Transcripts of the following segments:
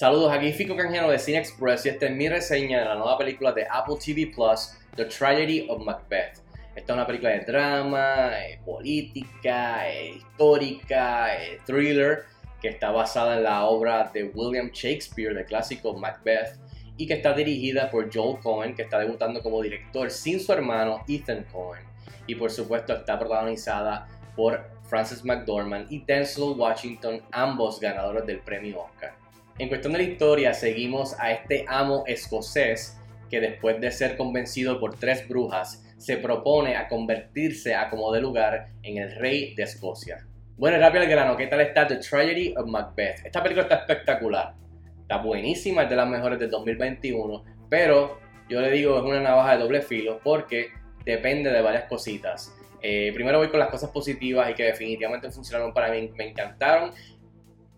Saludos, aquí Fico Canjero de Cine Express y esta es mi reseña de la nueva película de Apple TV Plus, The Tragedy of Macbeth. Esta es una película de drama, eh, política, eh, histórica, eh, thriller, que está basada en la obra de William Shakespeare, del clásico Macbeth, y que está dirigida por Joel Cohen, que está debutando como director sin su hermano Ethan Cohen. Y por supuesto está protagonizada por Frances McDormand y Denzel Washington, ambos ganadores del premio Oscar. En cuestión de la historia, seguimos a este amo escocés que después de ser convencido por tres brujas, se propone a convertirse a como de lugar en el rey de Escocia. Bueno, rápido el grano, ¿qué tal está The Tragedy of Macbeth? Esta película está espectacular, está buenísima, es de las mejores del 2021, pero yo le digo es una navaja de doble filo porque depende de varias cositas. Eh, primero voy con las cosas positivas y que definitivamente funcionaron para mí, me encantaron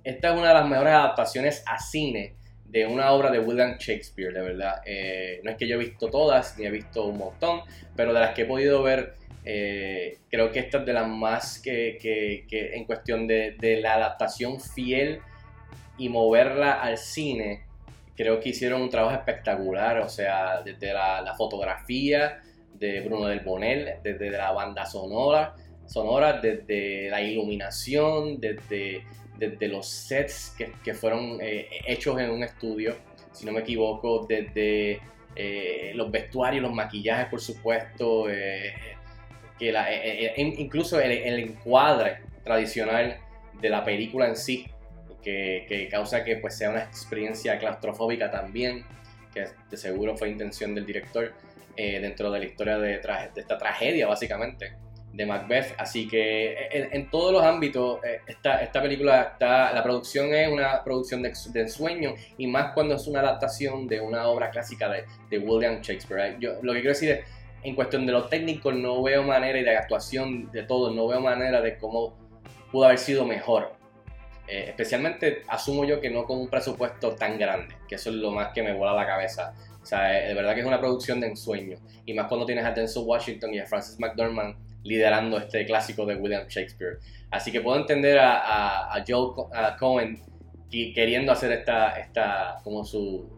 esta es una de las mejores adaptaciones a cine de una obra de William Shakespeare, de verdad. Eh, no es que yo he visto todas, ni he visto un montón, pero de las que he podido ver, eh, creo que esta es de las más que, en cuestión de, la adaptación fiel y moverla al cine, creo que hicieron un trabajo espectacular, o sea, desde la, la fotografía de Bruno del Bonel, desde la banda sonora, sonora, desde la iluminación, desde desde los sets que, fueron eh, hechos en un estudio, si no me equivoco, desde eh, los vestuarios, los maquillajes, por supuesto, eh, que incluso el, encuadre tradicional de la película en sí, que, causa que pues, sea una experiencia claustrofóbica también, que de seguro fue intención del director dentro de la historia de, de esta tragedia, básicamente de Macbeth. Así que en, todos los ámbitos, eh, esta, esta, película está, la producción es una producción de, ensueño y más cuando es una adaptación de una obra clásica de, de William Shakespeare. Yo, lo que quiero decir es, en cuestión de lo técnico, no veo manera y de actuación de todo, no veo manera de cómo pudo haber sido mejor. Eh, especialmente asumo yo que no con un presupuesto tan grande, que eso es lo más que me vuela la cabeza. O sea, eh, de verdad que es una producción de ensueño. Y más cuando tienes a Denzel Washington y a Francis McDormand liderando este clásico de William Shakespeare. Así que puedo entender a, a, Joel Cohen queriendo hacer esta, esta, como su,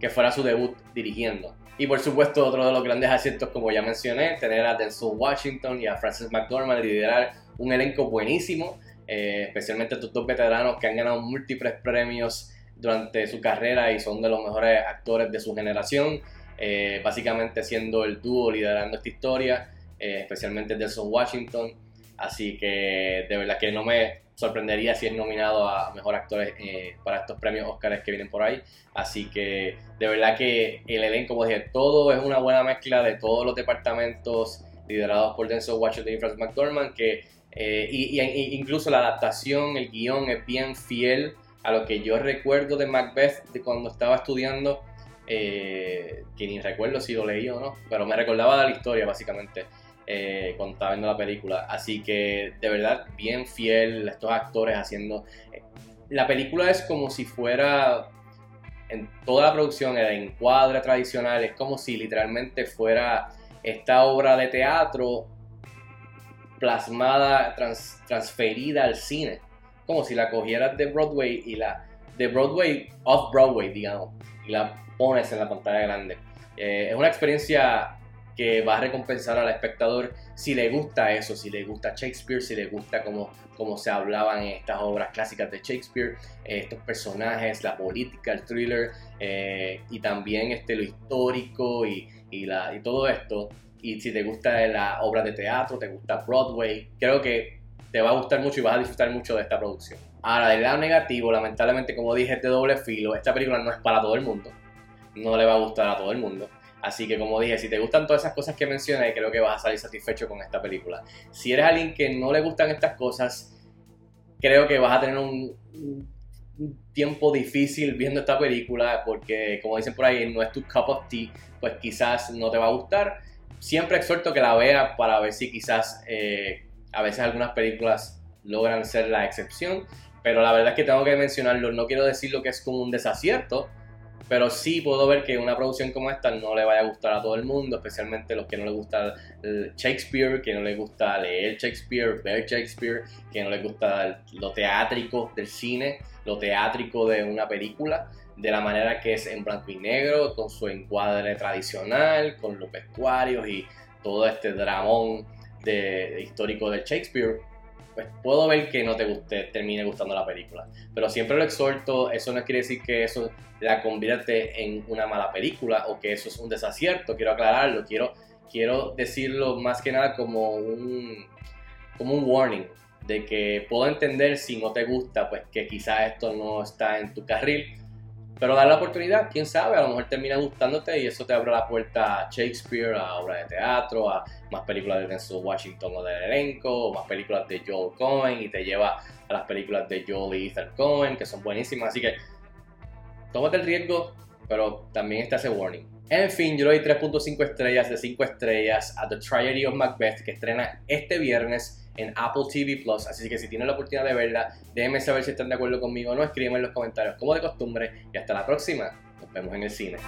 que fuera su debut dirigiendo. Y por supuesto, otro de los grandes aciertos, como ya mencioné, tener a Denzel Washington y a Francis McDormand liderar un elenco buenísimo, eh, especialmente estos dos veteranos que han ganado múltiples premios durante su carrera y son de los mejores actores de su generación, eh, básicamente siendo el dúo liderando esta historia. Eh, especialmente Denzel Washington. Así que de verdad que no me sorprendería si es nominado a mejor actor eh, para estos premios Oscars que vienen por ahí. Así que de verdad que el elenco, como dije, todo es una buena mezcla de todos los departamentos liderados por Denzel Washington y Francis McDormand, que eh, y, incluso la adaptación, el guion es bien fiel a lo que yo recuerdo de Macbeth de cuando estaba estudiando, que ni recuerdo si lo leí o no, pero me recordaba de la historia básicamente eh, cuando estaba viendo la película. Así que de verdad, bien fiel estos actores haciendo... Eh, la película es como si fuera en toda la producción, el encuadre tradicional, es como si literalmente fuera esta obra de teatro plasmada, transferida al cine. Como si la cogieras de Broadway y la. de Broadway, off Broadway, digamos, y la pones en la pantalla grande. Eh, es una experiencia que va a recompensar al espectador si le gusta eso, si le gusta Shakespeare, si le gusta cómo, cómo se hablaban en estas obras clásicas de Shakespeare, estos personajes, la política, el thriller eh, y también este, lo histórico y, y, la, y todo esto. Y si te gusta la obra de teatro, te gusta Broadway, creo que te va a gustar mucho y vas a disfrutar mucho de esta producción. Ahora, del lado negativo, lamentablemente, como dije, este doble filo, esta película no es para todo el mundo. No le va a gustar a todo el mundo. Así que como dije, si te gustan todas esas cosas que mencioné, creo que vas a salir satisfecho con esta película. Si eres alguien que no le gustan estas cosas, creo que vas a tener un, tiempo difícil viendo esta película porque como dicen por ahí, no es tu cup of tea, pues quizás no te va a gustar. Siempre exhorto que la veas para ver si quizás eh, a veces algunas películas logran ser la excepción, pero la verdad es que tengo que mencionarlo, no quiero decir lo que es como un desacierto, Pero sí puedo ver que una producción como esta no le vaya a gustar a todo el mundo, especialmente los que no les gusta Shakespeare, que no les gusta leer Shakespeare, ver Shakespeare, que no les gusta lo teátrico del cine, lo teátrico de una película, de la manera que es en blanco y negro, con su encuadre tradicional, con los vestuarios y todo este dramón de, histórico de Shakespeare pues puedo ver que no te guste, termine gustando la película. Pero siempre lo exhorto, eso no quiere decir que eso la convierte en una mala película o que eso es un desacierto, quiero aclararlo, quiero, quiero decirlo más que nada como un, como un warning de que puedo entender si no te gusta, pues que quizás esto no está en tu carril, pero dar la oportunidad, quién sabe, a lo mejor termina gustándote y eso te abre la puerta a Shakespeare, a obras de teatro, a más películas de Denzel Washington o del elenco, más películas de Joel Cohen y te lleva a las películas de Joel y Ethan Cohen, que son buenísimas. Así que tómate el riesgo, pero también está ese warning. En fin, yo doy 3.5 estrellas de 5 estrellas a The Tragedy of Macbeth, que estrena este viernes en Apple TV Plus. Así que si tienen la oportunidad de verla, déjenme saber si están de acuerdo conmigo o no. Escríbanme en los comentarios como de costumbre. Y hasta la próxima. Nos vemos en el cine.